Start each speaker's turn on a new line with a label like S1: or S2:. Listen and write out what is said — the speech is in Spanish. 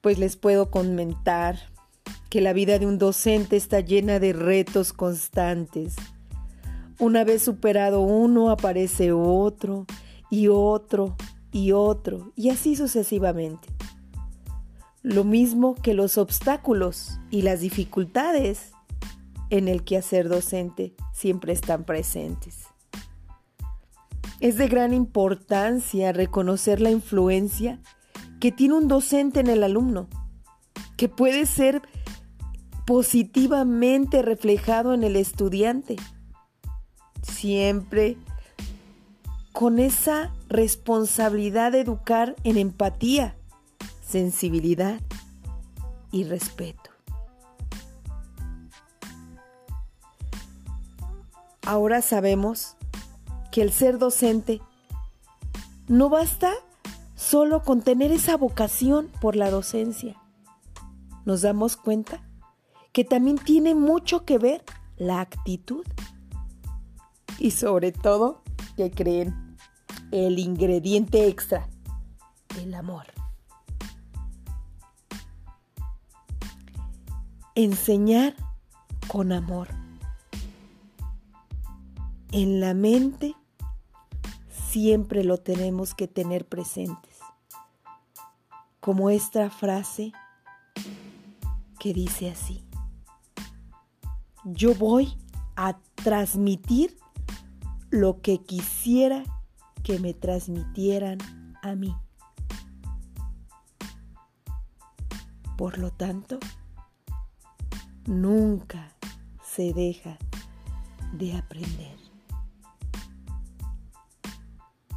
S1: Pues les puedo comentar que la vida de un docente está llena de retos constantes. Una vez superado uno, aparece otro y otro y otro, y así sucesivamente. Lo mismo que los obstáculos y las dificultades en el quehacer docente siempre están presentes. Es de gran importancia reconocer la influencia que tiene un docente en el alumno, que puede ser positivamente reflejado en el estudiante, siempre con esa responsabilidad de educar en empatía, sensibilidad y respeto. Ahora sabemos que el ser docente no basta solo con tener esa vocación por la docencia. Nos damos cuenta que también tiene mucho que ver la actitud y sobre todo, que creen? El ingrediente extra, el amor. Enseñar con amor. En la mente siempre lo tenemos que tener presentes. Como esta frase que dice así. Yo voy a transmitir lo que quisiera que me transmitieran a mí. Por lo tanto, nunca se deja de aprender.